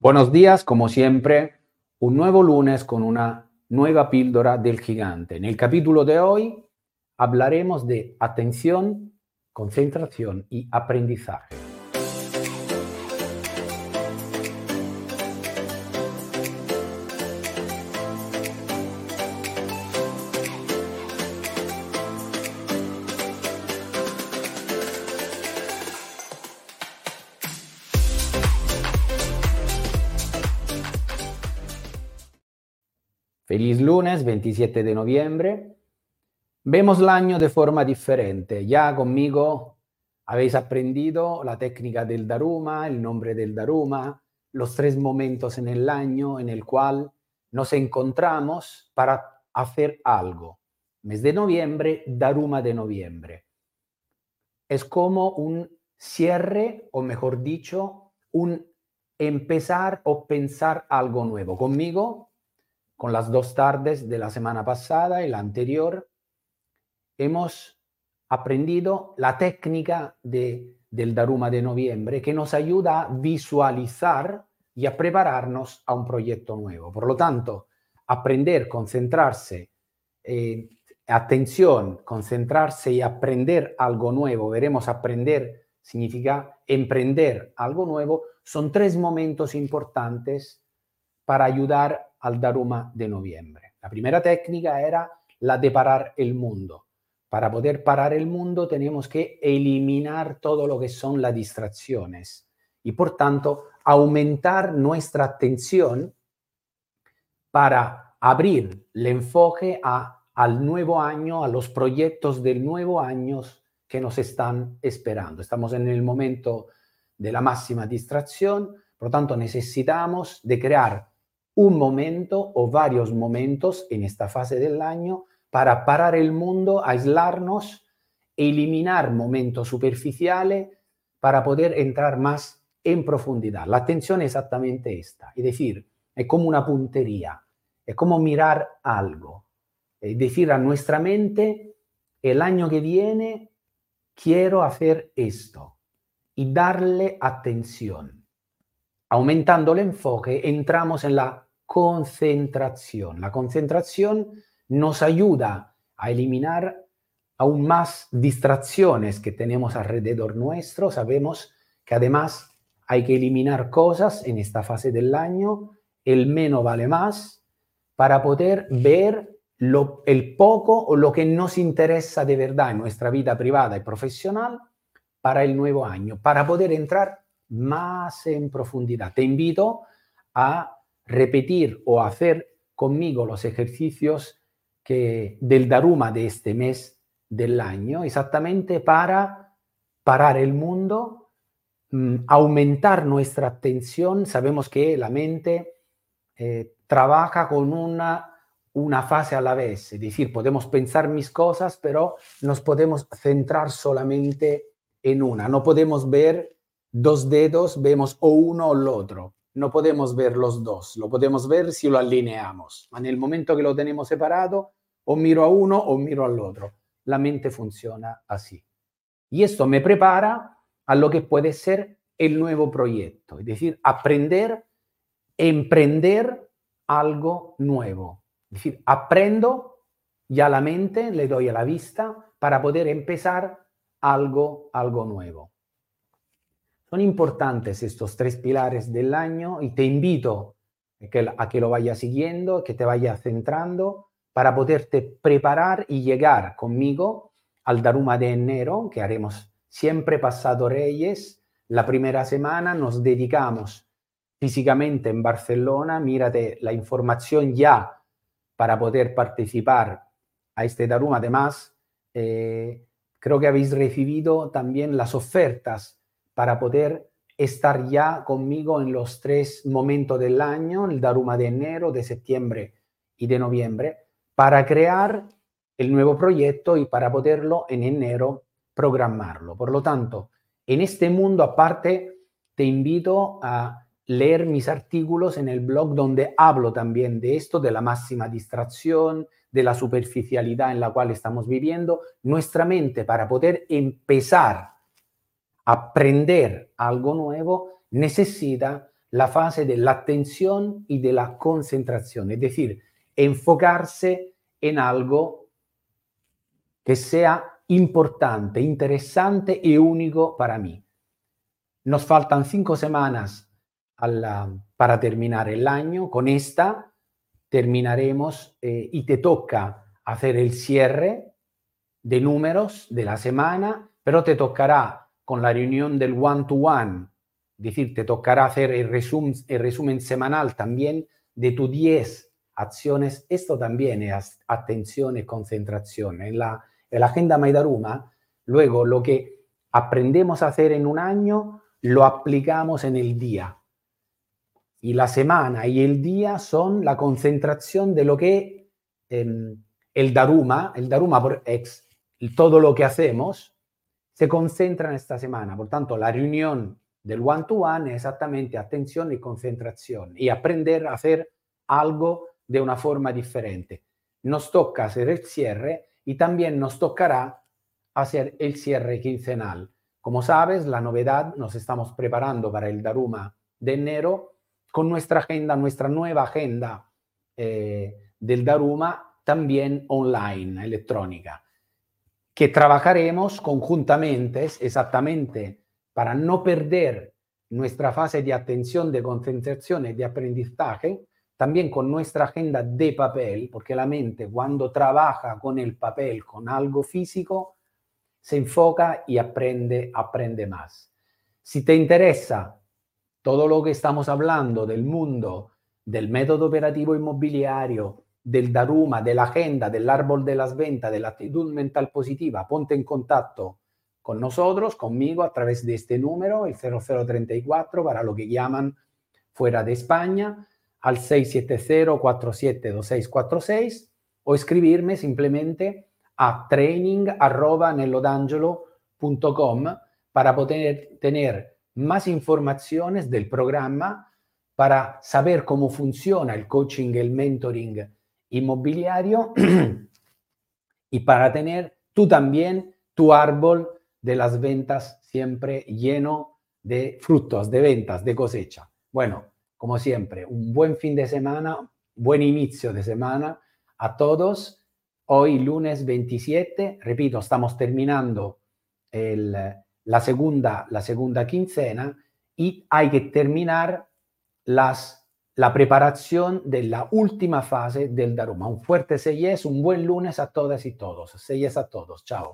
Buenos días, como siempre, un nuevo lunes con una nueva píldora del gigante. En el capítulo de hoy hablaremos de atención, concentración y aprendizaje. Feliz lunes 27 de noviembre. Vemos el año de forma diferente. Ya conmigo habéis aprendido la técnica del Daruma, el nombre del Daruma, los tres momentos en el año en el cual nos encontramos para hacer algo. Mes de noviembre, Daruma de noviembre. Es como un cierre, o mejor dicho, un empezar o pensar algo nuevo. Conmigo con las dos tardes de la semana pasada y la anterior, hemos aprendido la técnica de, del Daruma de noviembre que nos ayuda a visualizar y a prepararnos a un proyecto nuevo. Por lo tanto, aprender, concentrarse, eh, atención, concentrarse y aprender algo nuevo, veremos aprender significa emprender algo nuevo, son tres momentos importantes para ayudar al Daruma de noviembre. La primera técnica era la de parar el mundo. Para poder parar el mundo tenemos que eliminar todo lo que son las distracciones y por tanto aumentar nuestra atención para abrir el enfoque a, al nuevo año, a los proyectos del nuevo año que nos están esperando. Estamos en el momento de la máxima distracción, por lo tanto necesitamos de crear un momento o varios momentos en esta fase del año para parar el mundo, aislarnos, eliminar momentos superficiales para poder entrar más en profundidad. La atención es exactamente esta, es decir, es como una puntería, es como mirar algo, es decir, a nuestra mente, el año que viene quiero hacer esto y darle atención. Aumentando el enfoque, entramos en la concentración. La concentración nos ayuda a eliminar aún más distracciones que tenemos alrededor nuestro. Sabemos que además hay que eliminar cosas en esta fase del año. El menos vale más para poder ver lo, el poco o lo que nos interesa de verdad en nuestra vida privada y profesional para el nuevo año, para poder entrar más en profundidad. Te invito a repetir o hacer conmigo los ejercicios que, del Daruma de este mes del año, exactamente para parar el mundo, mm, aumentar nuestra atención. Sabemos que la mente eh, trabaja con una, una fase a la vez, es decir, podemos pensar mis cosas, pero nos podemos centrar solamente en una. No podemos ver dos dedos, vemos o uno o el otro no podemos ver los dos, lo podemos ver si lo alineamos. En el momento que lo tenemos separado, o miro a uno o miro al otro. La mente funciona así. Y esto me prepara a lo que puede ser el nuevo proyecto, es decir, aprender, emprender algo nuevo. Es decir, aprendo ya la mente, le doy a la vista para poder empezar algo, algo nuevo. Son importantes estos tres pilares del año y te invito a que lo vayas siguiendo, que te vayas centrando para poderte preparar y llegar conmigo al Daruma de enero, que haremos siempre pasado Reyes. La primera semana nos dedicamos físicamente en Barcelona. Mírate la información ya para poder participar a este Daruma. Además, eh, creo que habéis recibido también las ofertas para poder estar ya conmigo en los tres momentos del año, el Daruma de enero, de septiembre y de noviembre, para crear el nuevo proyecto y para poderlo en enero programarlo. Por lo tanto, en este mundo aparte, te invito a leer mis artículos en el blog donde hablo también de esto, de la máxima distracción, de la superficialidad en la cual estamos viviendo. Nuestra mente para poder empezar aprender algo nuevo necesita la fase de la atención y de la concentración, es decir, enfocarse en algo que sea importante, interesante y único para mí. Nos faltan cinco semanas para terminar el año. Con esta terminaremos eh, y te toca hacer el cierre de números de la semana, pero te tocará con la reunión del one-to-one, es decir, te tocará hacer el resumen semanal también de tus 10 acciones. Esto también es atención y concentración. En la, en la agenda Maidaruma, luego lo que aprendemos a hacer en un año, lo aplicamos en el día. Y la semana y el día son la concentración de lo que eh, el Daruma, el Daruma por ex, todo lo que hacemos, se concentra en esta semana. Por tanto, la reunión del one-to-one es exactamente atención y concentración y aprender a hacer algo de una forma diferente. Nos toca hacer el cierre y también nos tocará hacer el cierre quincenal. Como sabes, la novedad, nos estamos preparando para el Daruma de enero con nuestra agenda, nuestra nueva agenda eh, del Daruma también online, electrónica, que trabajaremos conjuntamente exactamente para no perder nuestra fase de atención, de concentración y de aprendizaje, también con nuestra agenda de papel, porque la mente cuando trabaja con el papel, con algo físico, se enfoca y aprende, aprende más. Si te interesa todo lo que estamos hablando del mundo, del método operativo inmobiliario, del Daruma, de la agenda, del árbol de las ventas, de la actitud mental positiva, ponte en contacto con nosotros, conmigo, a través de este número, el 0034, para lo que llaman fuera de España, al 670-472646, o escribirme simplemente a training.nelodangelo.com para poder tener más informaciones del programa, para saber cómo funciona el coaching, el mentoring inmobiliario y para tener tú también tu árbol de las ventas siempre lleno de frutos, de ventas, de cosecha. Bueno, como siempre, un buen fin de semana, buen inicio de semana a todos Hoy, lunes 27, repito, estamos terminando la, segunda, la segunda quincena y hay que terminar las, la preparación de la última fase del Daruma. Un fuerte 6 un buen lunes a todas y todos. 6 a todos. Chao.